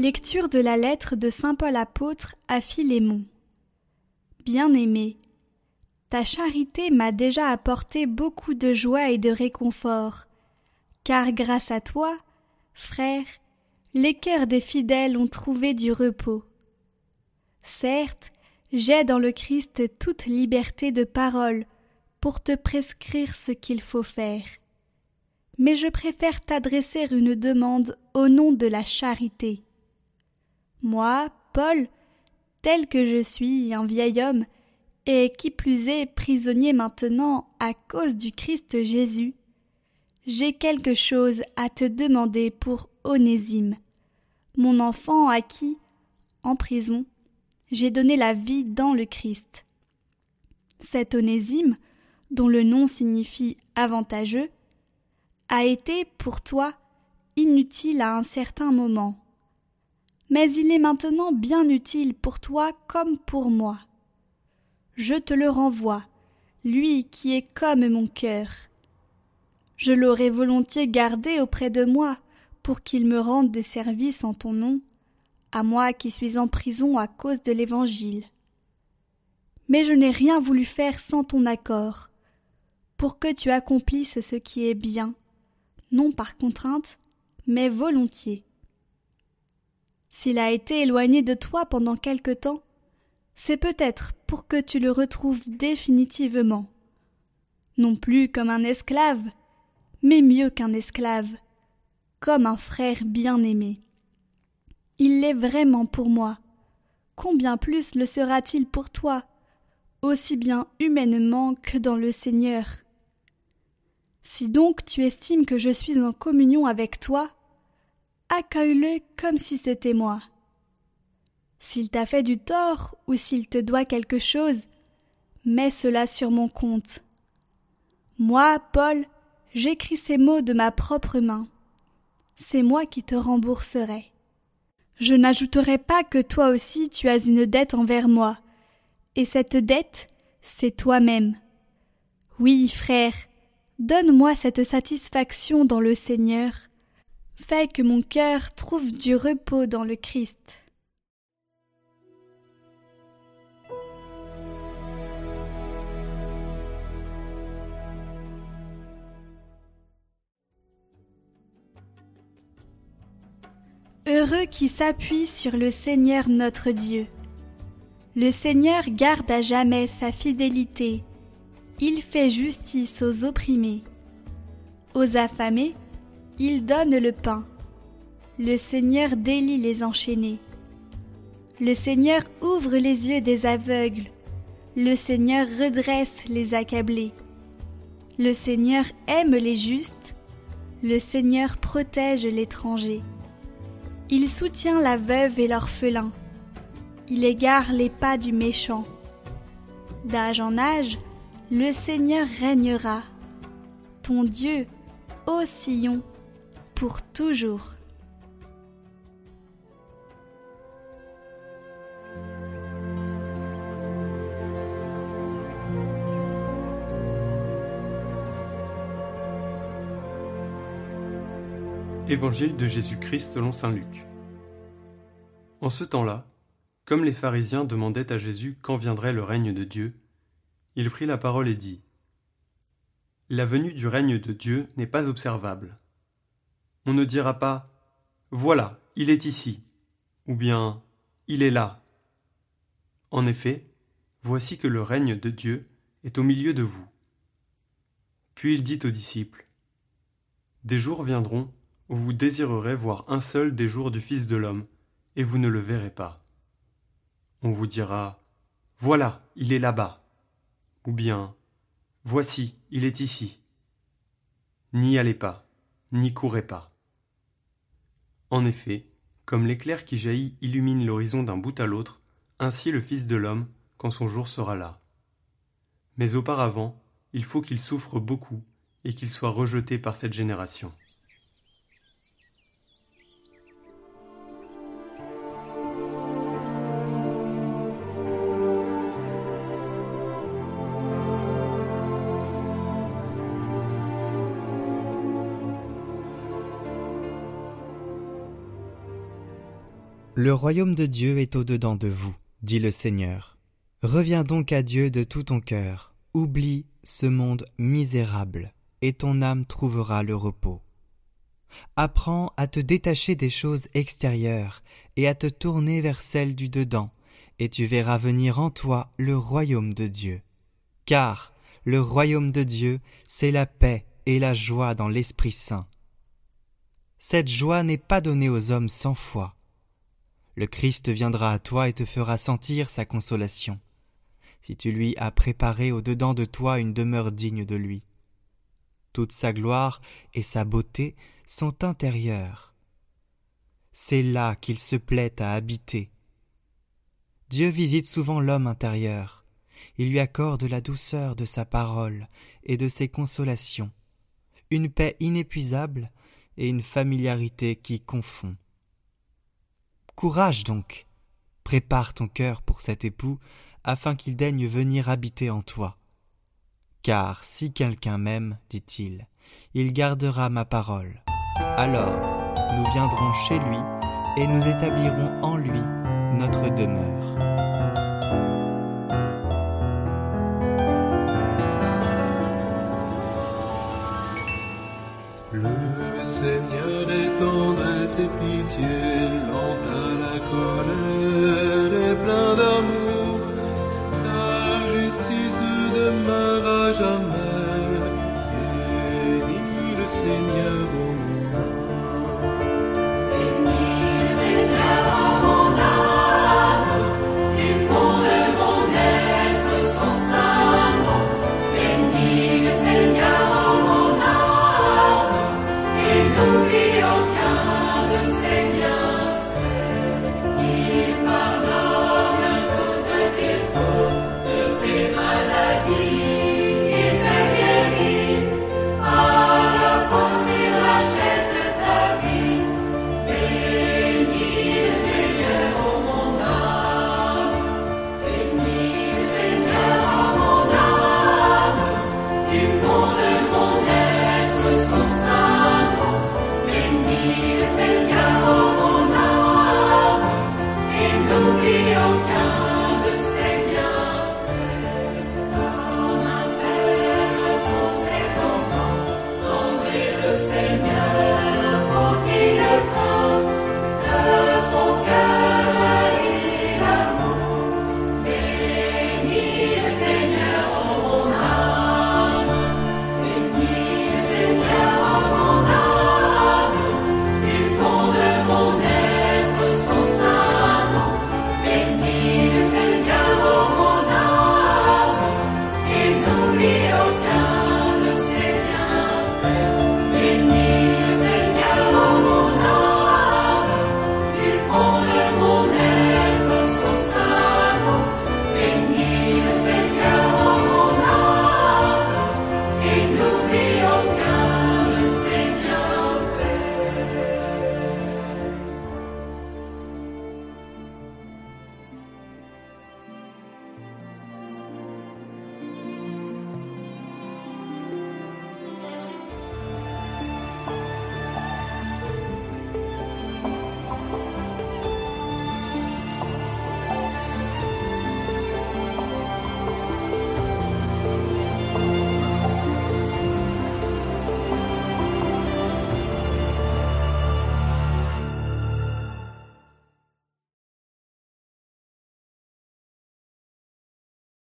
Lecture de la lettre de Saint Paul apôtre à Philémon. Bien-aimé, ta charité m'a déjà apporté beaucoup de joie et de réconfort, car grâce à toi, frère, les cœurs des fidèles ont trouvé du repos. Certes, j'ai dans le Christ toute liberté de parole pour te prescrire ce qu'il faut faire. Mais je préfère t'adresser une demande au nom de la charité. Moi, Paul, tel que je suis un vieil homme, et qui plus est prisonnier maintenant à cause du Christ Jésus, j'ai quelque chose à te demander pour Onésime, mon enfant à qui, en prison, j'ai donné la vie dans le Christ. Cet Onésime, dont le nom signifie avantageux, a été pour toi inutile à un certain moment. Mais il est maintenant bien utile pour toi comme pour moi. Je te le renvoie, lui qui est comme mon cœur. Je l'aurais volontiers gardé auprès de moi pour qu'il me rende des services en ton nom, à moi qui suis en prison à cause de l'Évangile. Mais je n'ai rien voulu faire sans ton accord, pour que tu accomplisses ce qui est bien, non par contrainte, mais volontiers. S'il a été éloigné de toi pendant quelque temps, c'est peut-être pour que tu le retrouves définitivement. Non plus comme un esclave, mais mieux qu'un esclave, comme un frère bien-aimé. Il l'est vraiment pour moi. Combien plus le sera-t-il pour toi, aussi bien humainement que dans le Seigneur? Si donc tu estimes que je suis en communion avec toi, accueille-le comme si c'était moi. S'il t'a fait du tort ou s'il te doit quelque chose, mets cela sur mon compte. Moi, Paul, j'écris ces mots de ma propre main. C'est moi qui te rembourserai. Je n'ajouterai pas que toi aussi tu as une dette envers moi, et cette dette, c'est toi-même. Oui, frère, donne-moi cette satisfaction dans le Seigneur. Fais que mon cœur trouve du repos dans le Christ. Heureux qui s'appuie sur le Seigneur notre Dieu. Le Seigneur garde à jamais sa fidélité. Il fait justice aux opprimés. Aux affamés, il donne le pain. Le Seigneur délie les enchaînés. Le Seigneur ouvre les yeux des aveugles. Le Seigneur redresse les accablés. Le Seigneur aime les justes. Le Seigneur protège l'étranger. Il soutient la veuve et l'orphelin. Il égare les pas du méchant. D'âge en âge, le Seigneur régnera. Ton Dieu, ô Sion, pour toujours. Évangile de Jésus-Christ selon Saint Luc. En ce temps-là, comme les pharisiens demandaient à Jésus quand viendrait le règne de Dieu, il prit la parole et dit La venue du règne de Dieu n'est pas observable. On ne dira pas Voilà, il est ici, ou bien Il est là. En effet, voici que le règne de Dieu est au milieu de vous. Puis il dit aux disciples Des jours viendront où vous désirerez voir un seul des jours du Fils de l'homme, et vous ne le verrez pas. On vous dira Voilà, il est là-bas. Ou bien Voici, il est ici. N'y allez pas, n'y courez pas. En effet, comme l'éclair qui jaillit illumine l'horizon d'un bout à l'autre, ainsi le Fils de l'homme, quand son jour sera là. Mais auparavant, il faut qu'il souffre beaucoup et qu'il soit rejeté par cette génération. Le royaume de Dieu est au-dedans de vous, dit le Seigneur. Reviens donc à Dieu de tout ton cœur, oublie ce monde misérable, et ton âme trouvera le repos. Apprends à te détacher des choses extérieures et à te tourner vers celles du dedans, et tu verras venir en toi le royaume de Dieu. Car le royaume de Dieu, c'est la paix et la joie dans l'Esprit Saint. Cette joie n'est pas donnée aux hommes sans foi. Le Christ viendra à toi et te fera sentir sa consolation, si tu lui as préparé au dedans de toi une demeure digne de lui. Toute sa gloire et sa beauté sont intérieures. C'est là qu'il se plaît à habiter. Dieu visite souvent l'homme intérieur. Il lui accorde la douceur de sa parole et de ses consolations, une paix inépuisable et une familiarité qui confond. Courage donc, prépare ton cœur pour cet époux, afin qu'il daigne venir habiter en toi. Car si quelqu'un m'aime, dit-il, il gardera ma parole. Alors nous viendrons chez lui et nous établirons en lui notre demeure. Le Seigneur est tendresse et pitié, lent à la colère et plein d'amour. Sa justice demeure à jamais. Le Seigneur